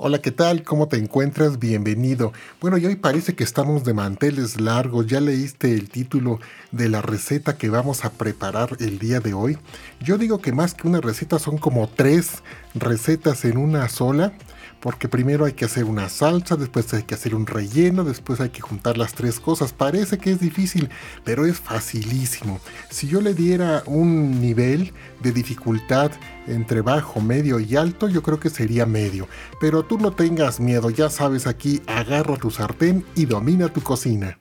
Hola, ¿qué tal? ¿Cómo te encuentras? Bienvenido. Bueno, y hoy parece que estamos de manteles largos. ¿Ya leíste el título de la receta que vamos a preparar el día de hoy? Yo digo que más que una receta son como tres recetas en una sola porque primero hay que hacer una salsa, después hay que hacer un relleno, después hay que juntar las tres cosas. Parece que es difícil, pero es facilísimo. Si yo le diera un nivel de dificultad entre bajo, medio y alto, yo creo que sería medio. Pero tú no tengas miedo, ya sabes aquí, agarra tu sartén y domina tu cocina.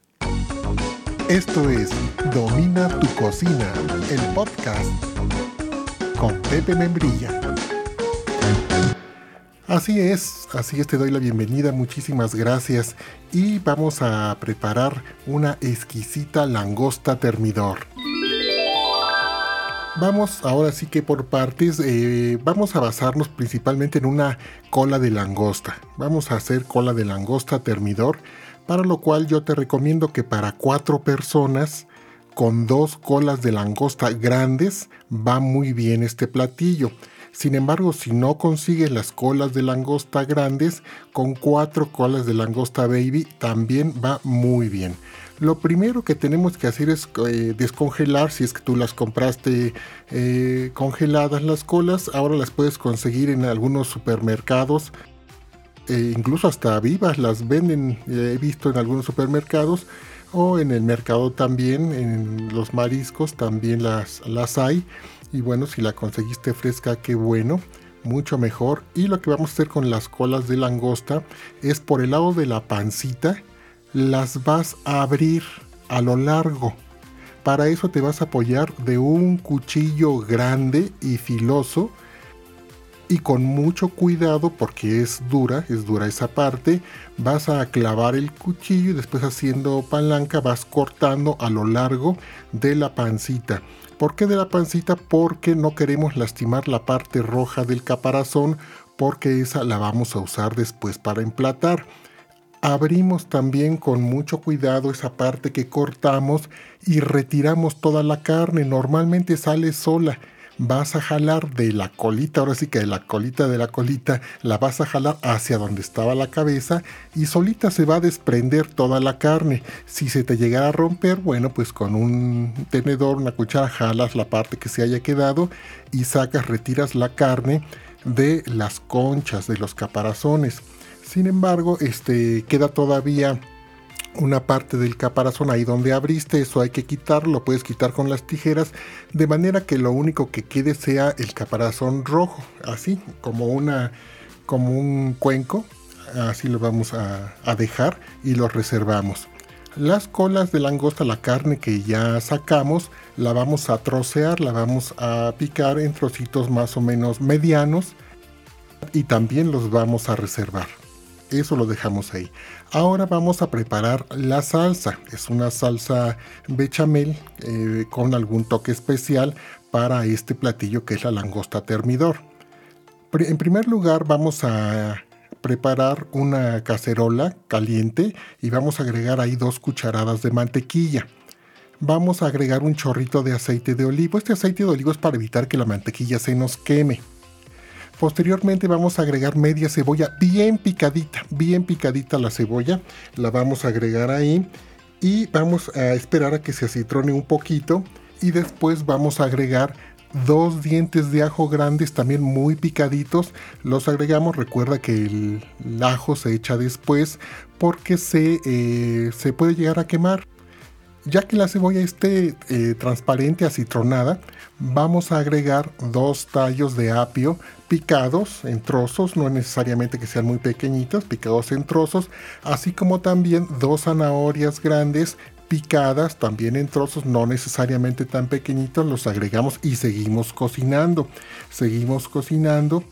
Esto es Domina tu cocina, el podcast con Pepe Membrilla. Así es, así es, te doy la bienvenida, muchísimas gracias. Y vamos a preparar una exquisita langosta termidor. Vamos ahora sí que por partes, eh, vamos a basarnos principalmente en una cola de langosta. Vamos a hacer cola de langosta termidor, para lo cual yo te recomiendo que para cuatro personas con dos colas de langosta grandes va muy bien este platillo. Sin embargo, si no consigues las colas de langosta grandes, con cuatro colas de langosta baby también va muy bien. Lo primero que tenemos que hacer es eh, descongelar, si es que tú las compraste eh, congeladas las colas, ahora las puedes conseguir en algunos supermercados, eh, incluso hasta vivas las venden, he visto en algunos supermercados, o en el mercado también, en los mariscos también las, las hay. Y bueno, si la conseguiste fresca, qué bueno, mucho mejor. Y lo que vamos a hacer con las colas de langosta es por el lado de la pancita, las vas a abrir a lo largo. Para eso te vas a apoyar de un cuchillo grande y filoso y con mucho cuidado porque es dura, es dura esa parte, vas a clavar el cuchillo y después haciendo palanca vas cortando a lo largo de la pancita. ¿Por qué de la pancita? Porque no queremos lastimar la parte roja del caparazón porque esa la vamos a usar después para emplatar. Abrimos también con mucho cuidado esa parte que cortamos y retiramos toda la carne. Normalmente sale sola vas a jalar de la colita, ahora sí que de la colita de la colita, la vas a jalar hacia donde estaba la cabeza y solita se va a desprender toda la carne. Si se te llegara a romper, bueno, pues con un tenedor, una cuchara, jalas la parte que se haya quedado y sacas, retiras la carne de las conchas, de los caparazones. Sin embargo, este queda todavía una parte del caparazón ahí donde abriste, eso hay que quitarlo, lo puedes quitar con las tijeras, de manera que lo único que quede sea el caparazón rojo, así como una como un cuenco, así lo vamos a, a dejar y lo reservamos. Las colas de langosta, la carne que ya sacamos, la vamos a trocear, la vamos a picar en trocitos más o menos medianos y también los vamos a reservar. Eso lo dejamos ahí. Ahora vamos a preparar la salsa. Es una salsa bechamel eh, con algún toque especial para este platillo que es la langosta termidor. En primer lugar vamos a preparar una cacerola caliente y vamos a agregar ahí dos cucharadas de mantequilla. Vamos a agregar un chorrito de aceite de olivo. Este aceite de olivo es para evitar que la mantequilla se nos queme. Posteriormente vamos a agregar media cebolla bien picadita, bien picadita la cebolla. La vamos a agregar ahí y vamos a esperar a que se acitrone un poquito. Y después vamos a agregar dos dientes de ajo grandes también muy picaditos. Los agregamos recuerda que el, ajo se echa después porque se, eh, se puede llegar a quemar ya que la cebolla esté eh, transparente, acitronada, vamos a agregar dos tallos de apio picados en trozos, no necesariamente que sean muy pequeñitos, picados en trozos, así como también dos zanahorias grandes picadas también en trozos, no necesariamente tan pequeñitos, los agregamos y seguimos cocinando. Seguimos cocinando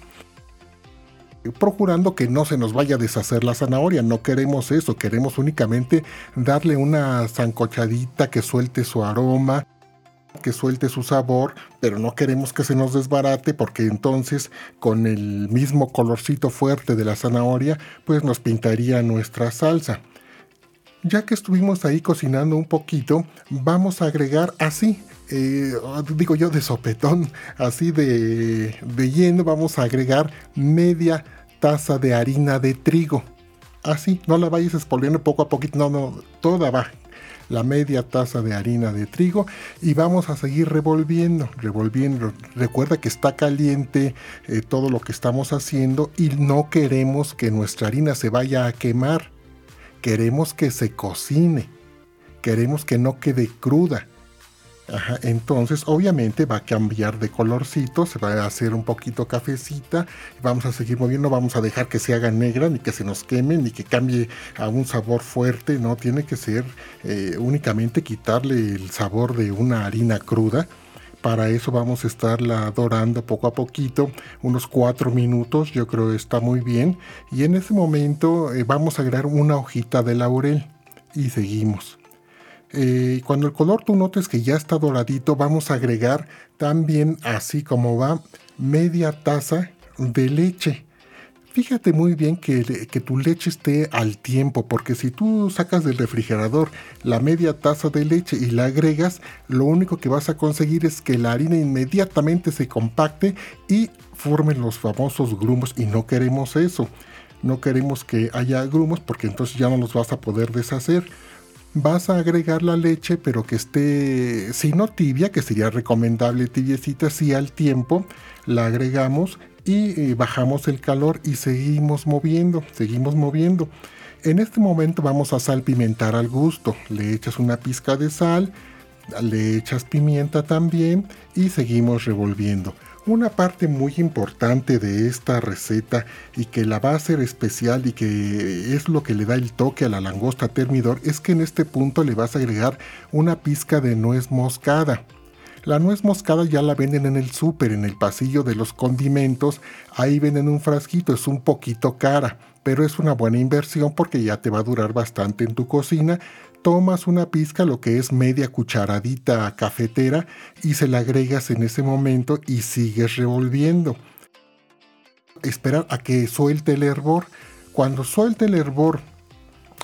procurando que no se nos vaya a deshacer la zanahoria. No queremos eso, queremos únicamente darle una zancochadita que suelte su aroma, que suelte su sabor, pero no queremos que se nos desbarate porque entonces con el mismo colorcito fuerte de la zanahoria, pues nos pintaría nuestra salsa. Ya que estuvimos ahí cocinando un poquito, vamos a agregar así, eh, digo yo de sopetón, así de, de lleno, vamos a agregar media taza de harina de trigo. Así, no la vayas expoliendo poco a poquito, no, no, toda va. La media taza de harina de trigo y vamos a seguir revolviendo, revolviendo. Recuerda que está caliente eh, todo lo que estamos haciendo y no queremos que nuestra harina se vaya a quemar. Queremos que se cocine. Queremos que no quede cruda entonces obviamente va a cambiar de colorcito, se va a hacer un poquito cafecita, vamos a seguir moviendo, vamos a dejar que se haga negra, ni que se nos queme, ni que cambie a un sabor fuerte, no, tiene que ser eh, únicamente quitarle el sabor de una harina cruda. Para eso vamos a estarla dorando poco a poquito, unos 4 minutos, yo creo que está muy bien. Y en ese momento eh, vamos a agregar una hojita de laurel y seguimos. Eh, cuando el color tú notes que ya está doradito, vamos a agregar también, así como va, media taza de leche. Fíjate muy bien que, que, tu leche esté al tiempo, porque si tú sacas del refrigerador la media taza de leche y la agregas, lo único que vas a conseguir es que la harina inmediatamente se compacte y formen los famosos grumos y no queremos eso. No queremos que haya grumos porque entonces ya no los vas a poder deshacer vas a agregar la leche, pero que esté, si no tibia, que sería recomendable tibiecita, si al tiempo la agregamos y eh, bajamos el calor y seguimos moviendo, seguimos moviendo. En este momento vamos a salpimentar al gusto. Le echas una pizca de sal, le echas pimienta también y seguimos revolviendo. Una parte muy importante de esta receta y que la va a hacer especial y que es lo que le da el toque a la langosta termidor es que en este punto le vas a agregar una pizca de nuez moscada. La nuez moscada ya la venden en el súper, en el pasillo de los condimentos. Ahí venden un frasquito, es un poquito cara, pero es una buena inversión porque ya te va a durar bastante en tu cocina tomas una pizca, lo que es media cucharadita cafetera, y se la agregas en ese momento y sigues revolviendo. Esperar a que suelte el hervor. Cuando suelte el hervor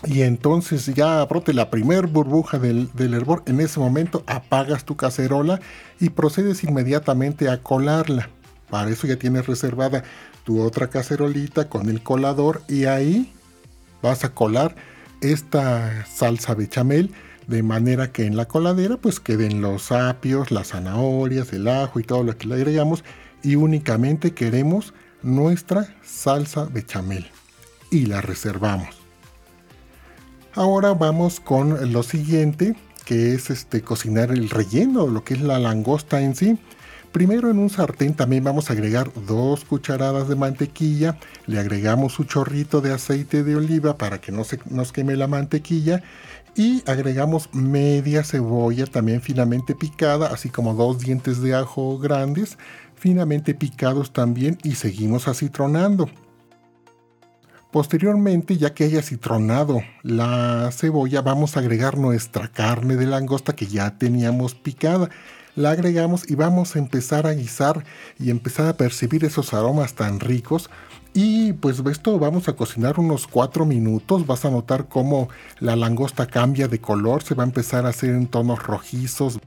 y entonces ya brote la primer burbuja del, del, hervor, en ese momento apagas tu cacerola y procedes inmediatamente a colarla. Para eso ya tienes reservada tu otra cacerolita con el colador y ahí vas a colar esta salsa bechamel de manera que en la coladera pues queden los apios, las zanahorias, el ajo y todo lo que le agregamos y únicamente queremos nuestra salsa bechamel y la reservamos. Ahora vamos con lo siguiente que es este cocinar el relleno, lo que es la langosta en sí. Primero en un sartén también vamos a agregar dos cucharadas de mantequilla, le agregamos un chorrito de aceite de oliva para que no se nos queme la mantequilla y agregamos media cebolla también finamente picada, así como dos dientes de ajo grandes, finamente picados también y seguimos acitronando. Posteriormente, ya que haya citronado la cebolla, vamos a agregar nuestra carne de langosta que ya teníamos picada la agregamos y vamos a empezar a guisar y empezar a percibir esos aromas tan ricos. Y pues esto vamos a cocinar unos 4 minutos. Vas a notar cómo la langosta cambia de color, se va a empezar a hacer en tonos rojizos.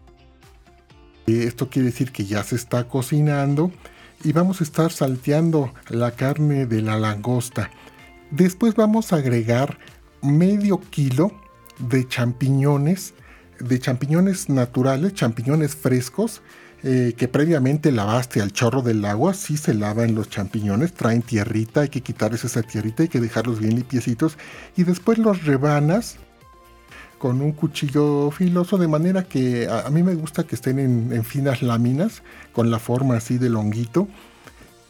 Esto quiere decir que ya se está cocinando y vamos a estar salteando la carne de la langosta. Después vamos a agregar medio kilo de champiñones de champiñones naturales, champiñones frescos, eh, que previamente lavaste al chorro del agua, sí se lavan los champiñones, traen tierrita, hay que quitarles esa tierrita, hay que dejarlos bien limpiecitos y después los rebanas con un cuchillo filoso de manera que a, mí me gusta que estén en, en, finas láminas con la forma así de longuito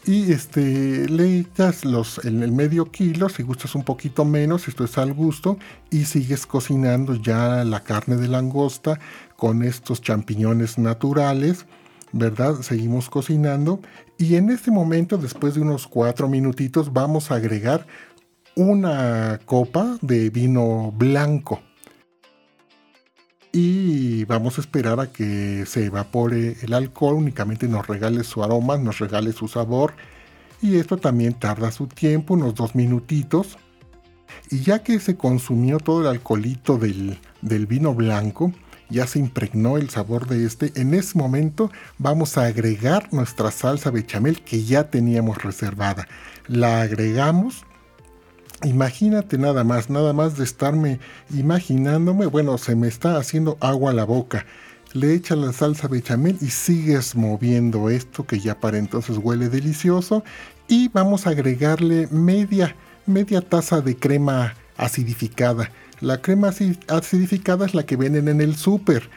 y este, le echas los, en el medio kilo, si gustas un poquito menos, esto es al gusto, y sigues cocinando ya la carne de langosta con estos champiñones naturales, ¿verdad? Seguimos cocinando y en este momento, después de unos cuatro minutitos, vamos a agregar una copa de vino blanco y vamos a esperar a que se evapore el alcohol, únicamente nos regale su aroma, nos regale su sabor y esto también tarda su tiempo, unos dos minutitos. Y ya que se consumió todo el alcoholito del, del vino blanco, ya se impregnó el sabor de este, en ese momento vamos a agregar nuestra salsa bechamel que ya teníamos reservada. la agregamos. Imagínate nada más, nada más de estarme imaginándome, bueno, se me está haciendo agua a la boca. Le echas la salsa bechamel y sigues moviendo esto que ya para entonces huele delicioso. Y vamos a agregarle media, media taza de crema acidificada. La crema acidificada es la que venden en el súper.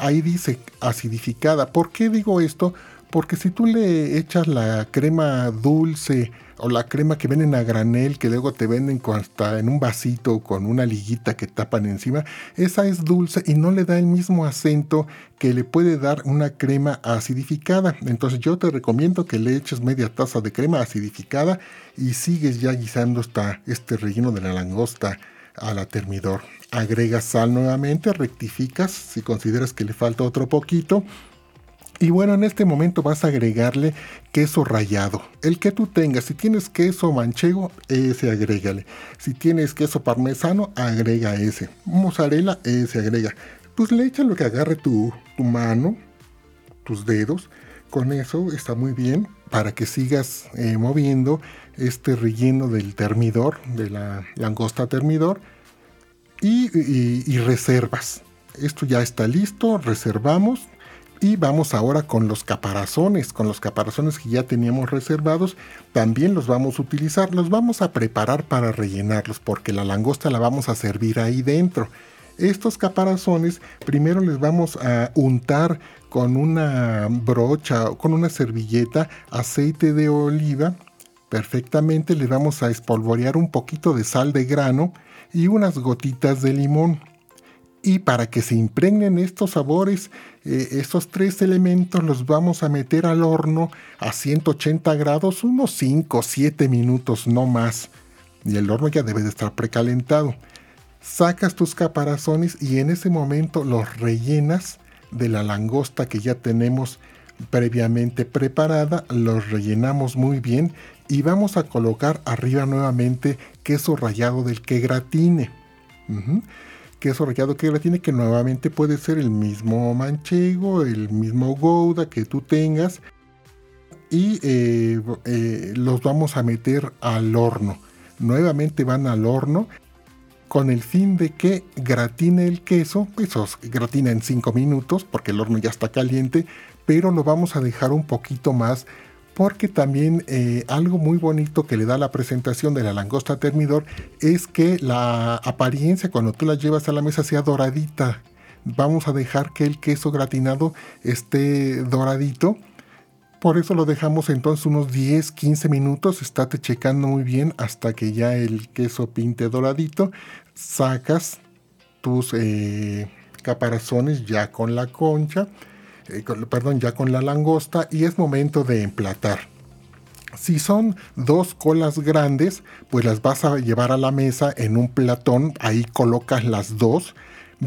Ahí dice acidificada. ¿Por qué digo esto? Porque si tú le echas la crema dulce o la crema que venden a granel, que luego te venden hasta en un vasito con una liguita que tapan encima, esa es dulce y no le da el mismo acento que le puede dar una crema acidificada. Entonces yo te recomiendo que le eches media taza de crema acidificada y sigues ya guisando esta, este relleno de la langosta a la termidor. Agregas sal nuevamente, rectificas si consideras que le falta otro poquito y bueno, en este momento vas a agregarle queso rallado. El que tú tengas. Si tienes queso manchego, ese agrégale. Si tienes queso parmesano, agrega ese. Mozzarella, ese agrega. Pues le echa lo que agarre tu, tu mano, tus dedos. Con eso está muy bien para que sigas eh, moviendo este relleno del termidor, de la langosta termidor. y reservas. Esto ya está listo, reservamos y vamos ahora con los caparazones, con los caparazones que ya teníamos reservados, también los vamos a utilizar, los vamos a preparar para rellenarlos porque la langosta la vamos a servir ahí dentro. Estos caparazones primero les vamos a untar con una brocha o con una servilleta aceite de oliva. Perfectamente les vamos a espolvorear un poquito de sal de grano y unas gotitas de limón. Y para que se impregnen estos sabores, eh, estos tres elementos los vamos a meter al horno a 180 grados unos 5 o 7 minutos, no más. Y el horno ya debe de estar precalentado. Sacas tus caparazones y en ese momento los rellenas de la langosta que ya tenemos previamente preparada, los rellenamos muy bien y vamos a colocar arriba nuevamente queso rallado del que gratine queso rallado que tiene que nuevamente puede ser el mismo manchego, el mismo gouda que tú tengas y eh, eh, los vamos a meter al horno. Nuevamente van al horno con el fin de que gratine el queso, eso gratina en 5 minutos porque el horno ya está caliente, pero lo vamos a dejar un poquito más porque también eh, algo muy bonito que le da la presentación de la langosta termidor es que la apariencia cuando tú la llevas a la mesa sea doradita. Vamos a dejar que el queso gratinado esté doradito. Por eso lo dejamos entonces unos 10, 15 minutos. Estate checando muy bien hasta que ya el queso pinte doradito. Sacas tus eh, caparazones ya con la concha eh, perdón, ya con la langosta y es momento de emplatar. Si son dos colas grandes, pues las vas a llevar a la mesa en un platón, ahí colocas las dos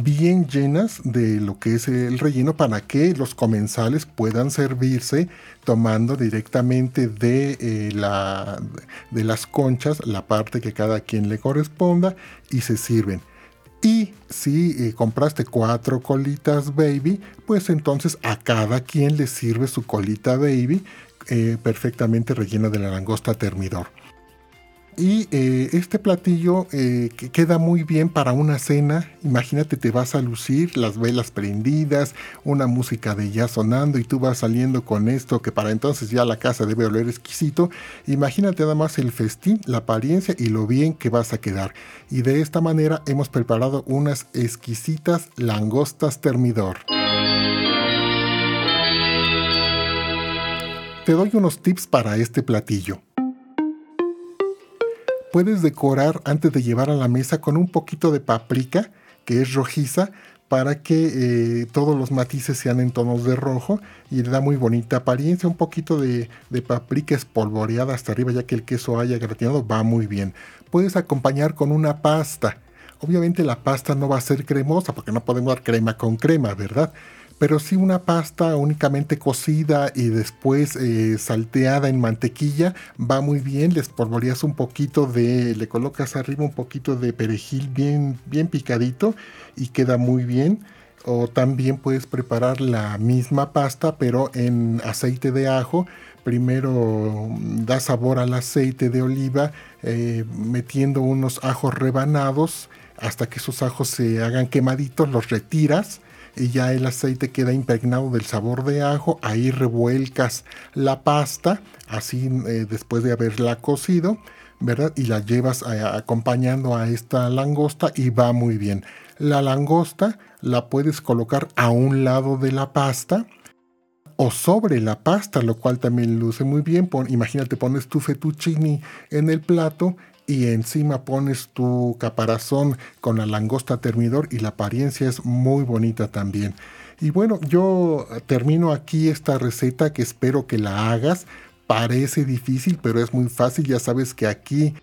bien llenas de lo que es el relleno para que los comensales puedan servirse tomando directamente de, eh, las conchas la parte que cada quien le corresponda y se sirven. Y si eh, compraste cuatro colitas baby, pues entonces a cada quien le sirve su colita baby eh, perfectamente rellena de la langosta termidor. Y eh, este platillo eh, que queda muy bien para una cena. Imagínate, te vas a lucir, las velas prendidas, una música de jazz sonando y tú vas saliendo con esto que para entonces ya la casa debe oler exquisito. Imagínate nada más el festín, la apariencia y lo bien que vas a quedar. Y de esta manera hemos preparado unas exquisitas langostas termidor. Te doy unos tips para este platillo puedes decorar antes de llevar a la mesa con un poquito de paprika, que es rojiza, para que eh, todos los matices sean en tonos de rojo y le da muy bonita apariencia. Un poquito de, de, paprika espolvoreada hasta arriba, ya que el queso haya gratinado, va muy bien. Puedes acompañar con una pasta. Obviamente la pasta no va a ser cremosa porque no podemos dar crema con crema, ¿verdad? Pero si una pasta únicamente cocida y después eh, salteada en mantequilla va muy bien. Les polvoreas un poquito de, le colocas arriba un poquito de perejil bien, bien picadito y queda muy bien. O también puedes preparar la misma pasta pero en aceite de ajo primero da sabor al aceite de oliva eh, metiendo unos ajos rebanados hasta que esos ajos se hagan quemaditos, los retiras y ya el aceite queda impregnado del sabor de ajo. Ahí revuelcas la pasta, así eh, después de haberla cocido, ¿verdad? Y la llevas eh, acompañando a esta langosta y va muy bien. La langosta la puedes colocar a un lado de la pasta o sobre la pasta, lo cual también luce muy bien. imagínate, pones tu fettuccini en el plato y encima pones tu caparazón con la langosta termidor y la apariencia es muy bonita también. Y bueno, yo termino aquí esta receta que espero que la hagas. Parece difícil, pero es muy fácil. Ya sabes que aquí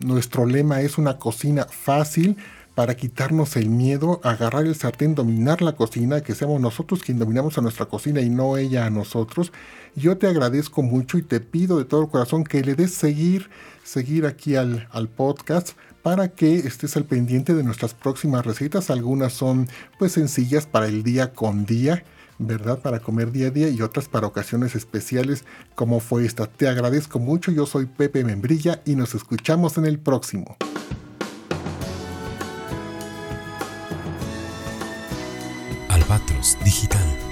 nuestro lema es una cocina fácil para quitarnos el miedo, agarrar el sartén, dominar la cocina, que seamos nosotros quien dominamos a nuestra cocina y no ella a nosotros. Yo te agradezco mucho y te pido de todo corazón que le des seguir, seguir aquí al, al podcast para que estés al pendiente de nuestras próximas recetas. Algunas son pues sencillas para el día con día. ¿verdad? Para comer día a día y otras para ocasiones especiales como fue esta. Te agradezco mucho, yo soy Pepe Membrilla y nos escuchamos en el próximo. Albatros Digital.